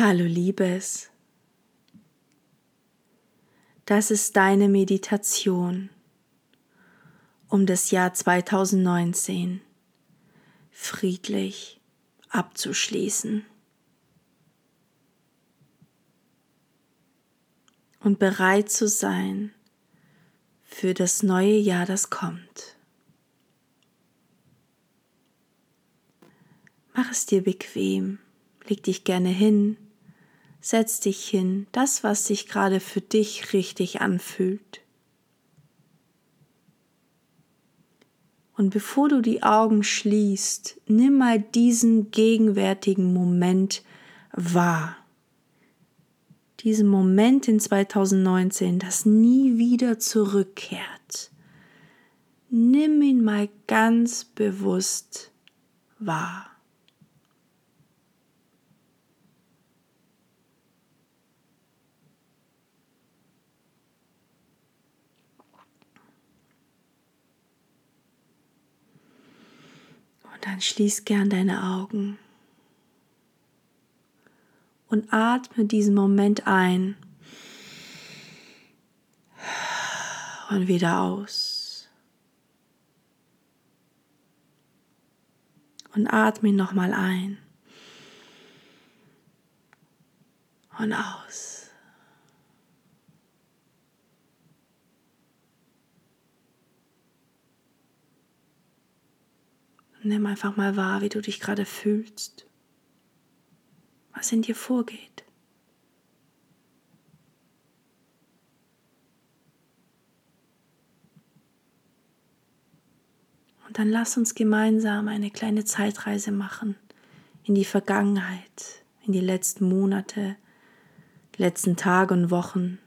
Hallo Liebes. Das ist deine Meditation, um das Jahr 2019 friedlich abzuschließen und bereit zu sein für das neue Jahr, das kommt. Mach es dir bequem, leg dich gerne hin setz dich hin, das, was sich gerade für dich richtig anfühlt. Und bevor du die Augen schließt, nimm mal diesen gegenwärtigen Moment wahr. Diesen Moment in 2019, das nie wieder zurückkehrt. Nimm ihn mal ganz bewusst wahr. Dann schließ gern deine Augen und atme diesen Moment ein und wieder aus. Und atme ihn nochmal ein und aus. Nimm einfach mal wahr, wie du dich gerade fühlst, was in dir vorgeht. Und dann lass uns gemeinsam eine kleine Zeitreise machen in die Vergangenheit, in die letzten Monate, letzten Tage und Wochen.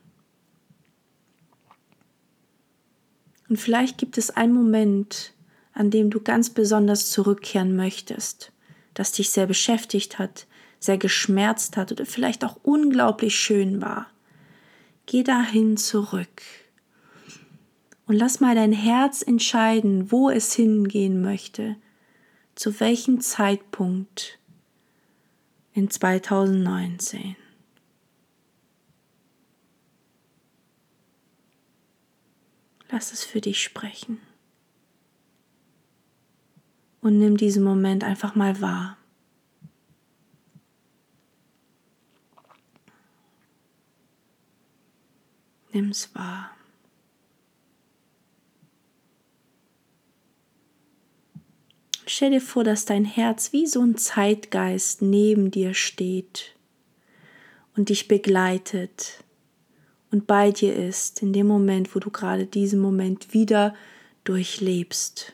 Und vielleicht gibt es einen Moment, an dem du ganz besonders zurückkehren möchtest, das dich sehr beschäftigt hat, sehr geschmerzt hat oder vielleicht auch unglaublich schön war. Geh dahin zurück und lass mal dein Herz entscheiden, wo es hingehen möchte, zu welchem Zeitpunkt in 2019. Lass es für dich sprechen und nimm diesen Moment einfach mal wahr. Nimm's wahr. Stell dir vor, dass dein Herz wie so ein Zeitgeist neben dir steht und dich begleitet und bei dir ist in dem Moment, wo du gerade diesen Moment wieder durchlebst.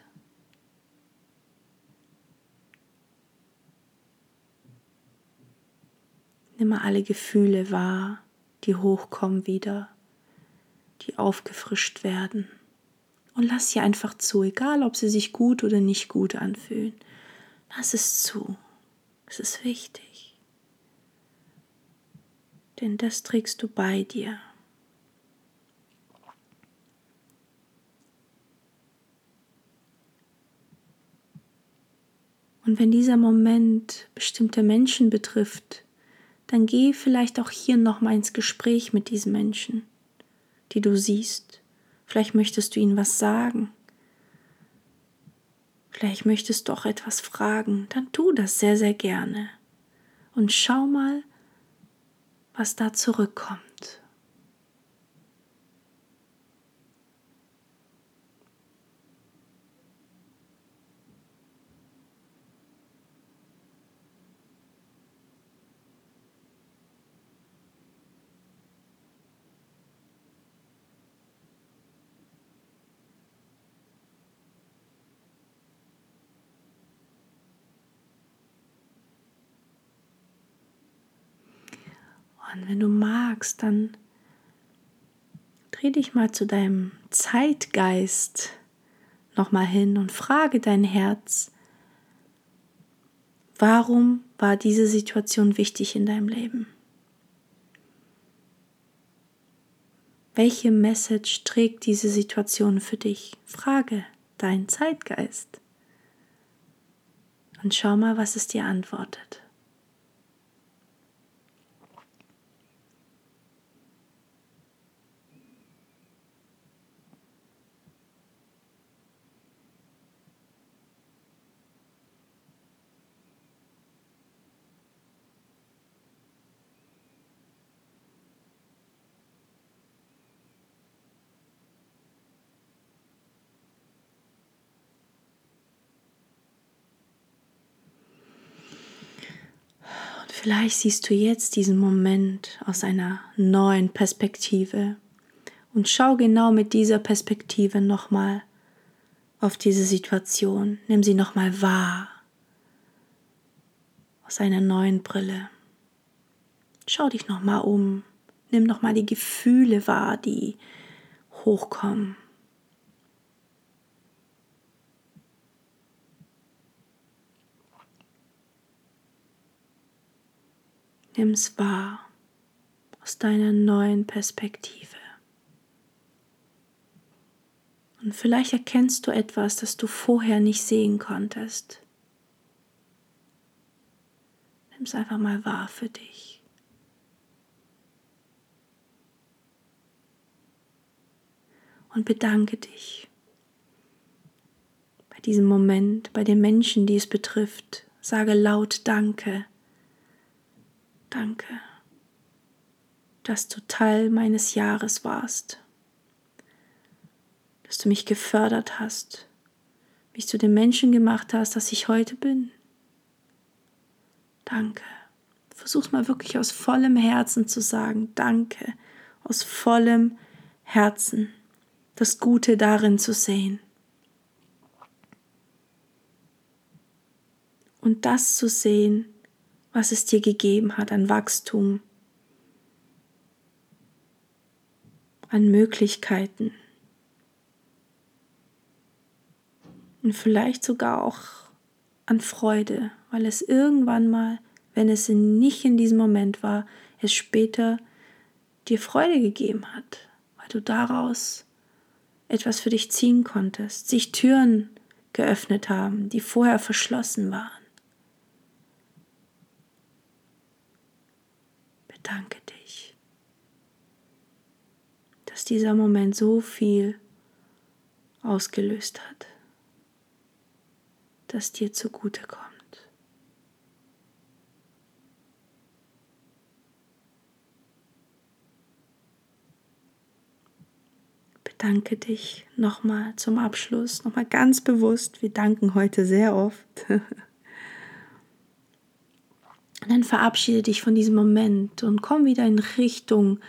Nimm mal alle Gefühle wahr, die hochkommen wieder, die aufgefrischt werden. Und lass sie einfach zu, egal ob sie sich gut oder nicht gut anfühlen. Lass es zu. Es ist wichtig. Denn das trägst du bei dir. Und wenn dieser Moment bestimmte Menschen betrifft, dann geh vielleicht auch hier nochmal ins Gespräch mit diesen Menschen, die du siehst. Vielleicht möchtest du ihnen was sagen. Vielleicht möchtest du auch etwas fragen. Dann tu das sehr, sehr gerne. Und schau mal, was da zurückkommt. Und wenn du magst, dann dreh dich mal zu deinem Zeitgeist nochmal hin und frage dein Herz, warum war diese Situation wichtig in deinem Leben? Welche Message trägt diese Situation für dich? Frage dein Zeitgeist. Und schau mal, was es dir antwortet. Vielleicht siehst du jetzt diesen Moment aus einer neuen Perspektive und schau genau mit dieser Perspektive nochmal auf diese Situation. Nimm sie nochmal wahr aus einer neuen Brille. Schau dich nochmal um. Nimm nochmal die Gefühle wahr, die hochkommen. Nimm es wahr aus deiner neuen Perspektive. Und vielleicht erkennst du etwas, das du vorher nicht sehen konntest. Nimm es einfach mal wahr für dich. Und bedanke dich bei diesem Moment, bei den Menschen, die es betrifft. Sage laut Danke. Danke, dass du Teil meines Jahres warst, dass du mich gefördert hast, mich zu dem Menschen gemacht hast, das ich heute bin. Danke. Versuch's mal wirklich aus vollem Herzen zu sagen, danke, aus vollem Herzen, das Gute darin zu sehen. Und das zu sehen, was es dir gegeben hat an Wachstum, an Möglichkeiten und vielleicht sogar auch an Freude, weil es irgendwann mal, wenn es nicht in diesem Moment war, es später dir Freude gegeben hat, weil du daraus etwas für dich ziehen konntest, sich Türen geöffnet haben, die vorher verschlossen waren. Danke dich, dass dieser Moment so viel ausgelöst hat, das dir zugute kommt. Bedanke dich nochmal zum Abschluss, nochmal ganz bewusst. Wir danken heute sehr oft. Und dann verabschiede dich von diesem Moment und komm wieder in Richtung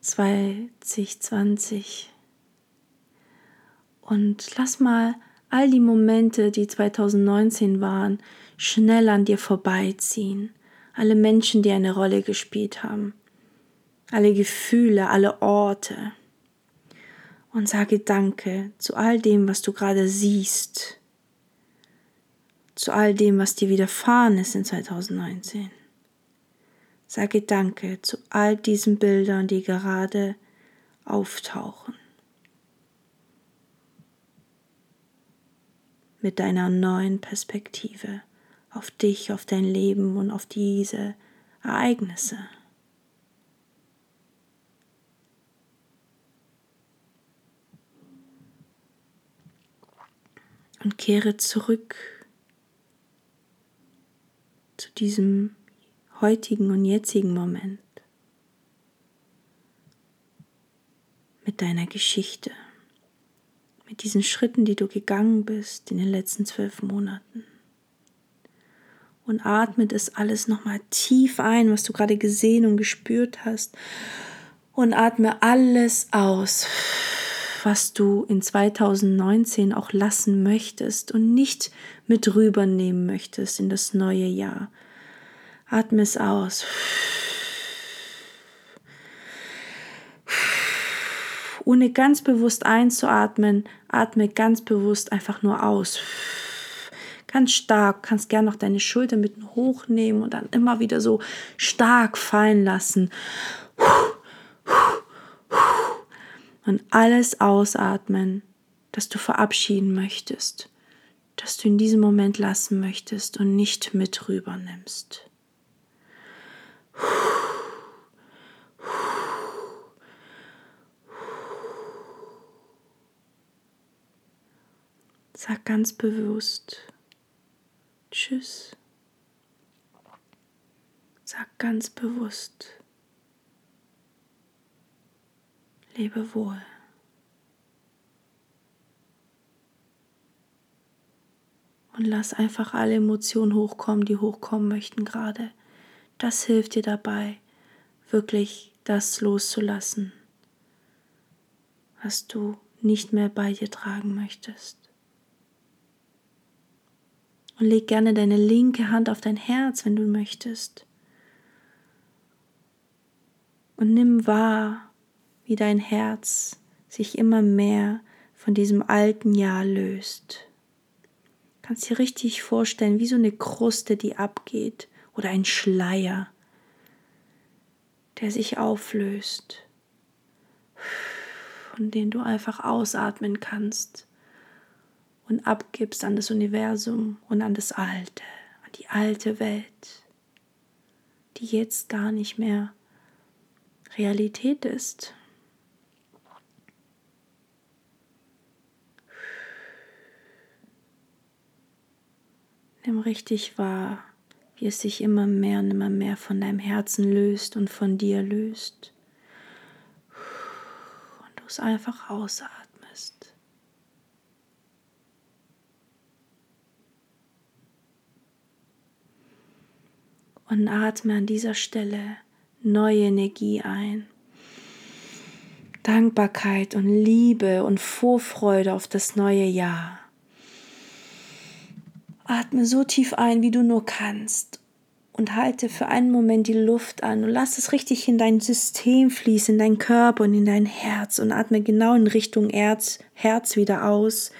2020. Und lass mal all die Momente, die 2019 waren, schnell an dir vorbeiziehen. Alle Menschen, die eine Rolle gespielt haben. Alle Gefühle, alle Orte. Und sage Danke zu all dem, was du gerade siehst zu all dem, was dir widerfahren ist in 2019. Sage Danke zu all diesen Bildern, die gerade auftauchen. Mit deiner neuen Perspektive auf dich, auf dein Leben und auf diese Ereignisse. Und kehre zurück zu diesem heutigen und jetzigen Moment mit deiner Geschichte, mit diesen Schritten, die du gegangen bist in den letzten zwölf Monaten. Und atme das alles nochmal tief ein, was du gerade gesehen und gespürt hast. Und atme alles aus, was du in 2019 auch lassen möchtest und nicht mit rübernehmen möchtest in das neue Jahr. Atme es aus. Ohne ganz bewusst einzuatmen, atme ganz bewusst einfach nur aus. Ganz stark, kannst gern noch deine Schulter mit hochnehmen und dann immer wieder so stark fallen lassen und alles ausatmen, das du verabschieden möchtest, das du in diesem Moment lassen möchtest und nicht mit rüber nimmst. Sag ganz bewusst Tschüss. Sag ganz bewusst Lebe wohl. Und lass einfach alle Emotionen hochkommen, die hochkommen möchten gerade. Das hilft dir dabei, wirklich das loszulassen, was du nicht mehr bei dir tragen möchtest. Und leg gerne deine linke Hand auf dein Herz, wenn du möchtest. Und nimm wahr, wie dein Herz sich immer mehr von diesem alten Jahr löst. Kannst dir richtig vorstellen, wie so eine Kruste, die abgeht oder ein Schleier, der sich auflöst, von dem du einfach ausatmen kannst und abgibst an das Universum und an das Alte, an die alte Welt, die jetzt gar nicht mehr Realität ist. Nimm richtig wahr, wie es sich immer mehr und immer mehr von deinem Herzen löst und von dir löst. Und du es einfach ausatmest. und atme an dieser Stelle neue Energie ein. Dankbarkeit und Liebe und Vorfreude auf das neue Jahr. Atme so tief ein, wie du nur kannst und halte für einen Moment die Luft an und lass es richtig in dein System fließen, in deinen Körper und in dein Herz und atme genau in Richtung Herz, Herz wieder aus.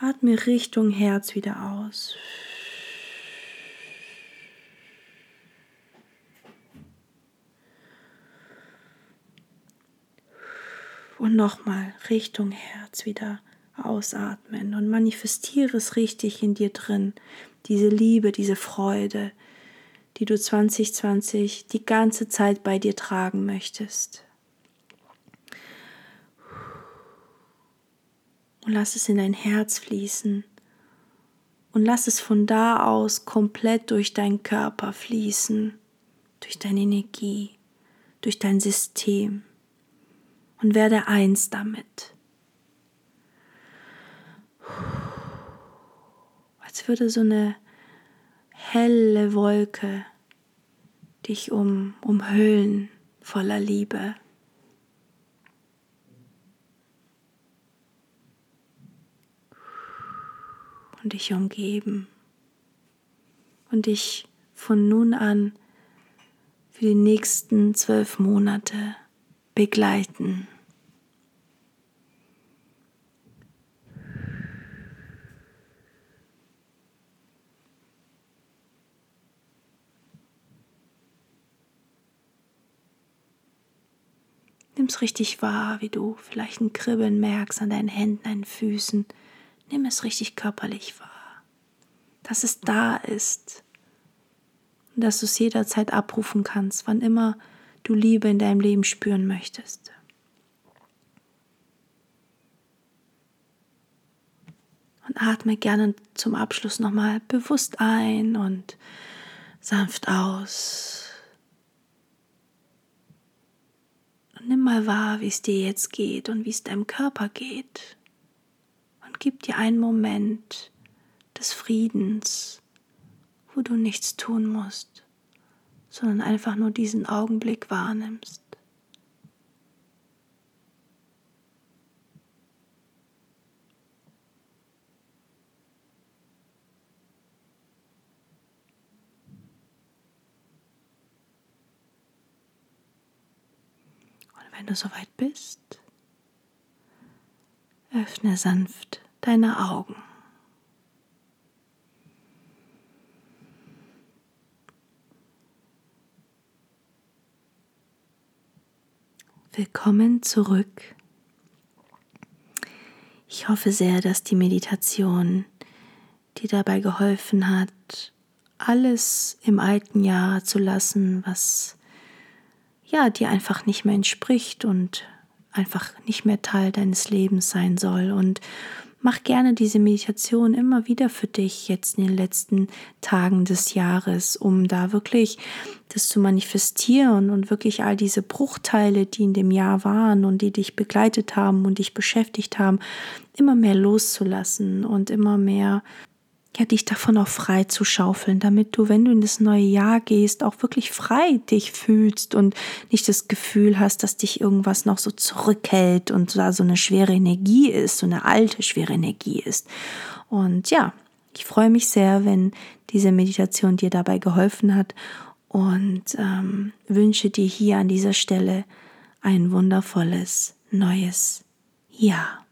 Atme Richtung Herz wieder aus. Und nochmal Richtung Herz wieder ausatmen und manifestiere es richtig in dir drin. Diese Liebe, diese Freude, die du 2020 die ganze Zeit bei dir tragen möchtest. Und lass es in dein Herz fließen. Und lass es von da aus komplett durch deinen Körper fließen, durch deine Energie, durch dein System und werde eins damit. Als würde so eine helle Wolke dich um, umhüllen voller Liebe. Und dich umgeben. Und dich von nun an für die nächsten zwölf Monate begleiten. Nimm es richtig wahr, wie du vielleicht ein Kribbeln merkst an deinen Händen, deinen Füßen. Nimm es richtig körperlich wahr, dass es da ist und dass du es jederzeit abrufen kannst, wann immer du Liebe in deinem Leben spüren möchtest. Und atme gerne zum Abschluss nochmal bewusst ein und sanft aus. Und nimm mal wahr, wie es dir jetzt geht und wie es deinem Körper geht. Und gib dir einen Moment des Friedens, wo du nichts tun musst sondern einfach nur diesen Augenblick wahrnimmst. Und wenn du soweit bist, öffne sanft deine Augen. Willkommen zurück. Ich hoffe sehr, dass die Meditation dir dabei geholfen hat, alles im alten Jahr zu lassen, was ja dir einfach nicht mehr entspricht und einfach nicht mehr Teil deines Lebens sein soll. Und Mach gerne diese Meditation immer wieder für dich jetzt in den letzten Tagen des Jahres, um da wirklich das zu manifestieren und wirklich all diese Bruchteile, die in dem Jahr waren und die dich begleitet haben und dich beschäftigt haben, immer mehr loszulassen und immer mehr ja, dich davon auch frei zu schaufeln, damit du, wenn du in das neue Jahr gehst, auch wirklich frei dich fühlst und nicht das Gefühl hast, dass dich irgendwas noch so zurückhält und da so eine schwere Energie ist, so eine alte schwere Energie ist. Und ja, ich freue mich sehr, wenn diese Meditation dir dabei geholfen hat und ähm, wünsche dir hier an dieser Stelle ein wundervolles neues Jahr.